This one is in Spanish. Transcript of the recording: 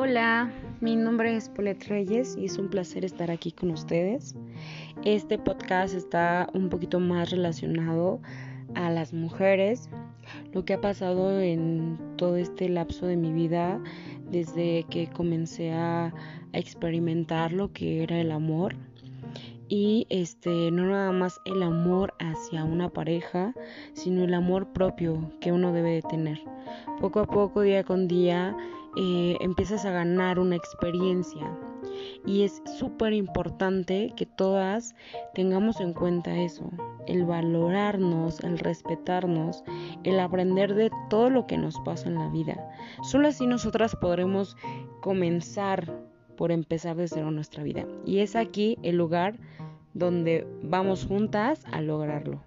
Hola, mi nombre es Polet Reyes y es un placer estar aquí con ustedes. Este podcast está un poquito más relacionado a las mujeres, lo que ha pasado en todo este lapso de mi vida desde que comencé a, experimentar lo que era el amor y este no nada más el amor hacia una pareja, sino el amor propio que uno debe de tener. Poco a poco, día con día, eh, empiezas a ganar una experiencia. Y es súper importante que todas tengamos en cuenta eso, el valorarnos, el respetarnos, el aprender de todo lo que nos pasa en la vida. Solo así nosotras podremos comenzar por empezar de cero nuestra vida. Y es aquí el lugar donde vamos juntas a lograrlo.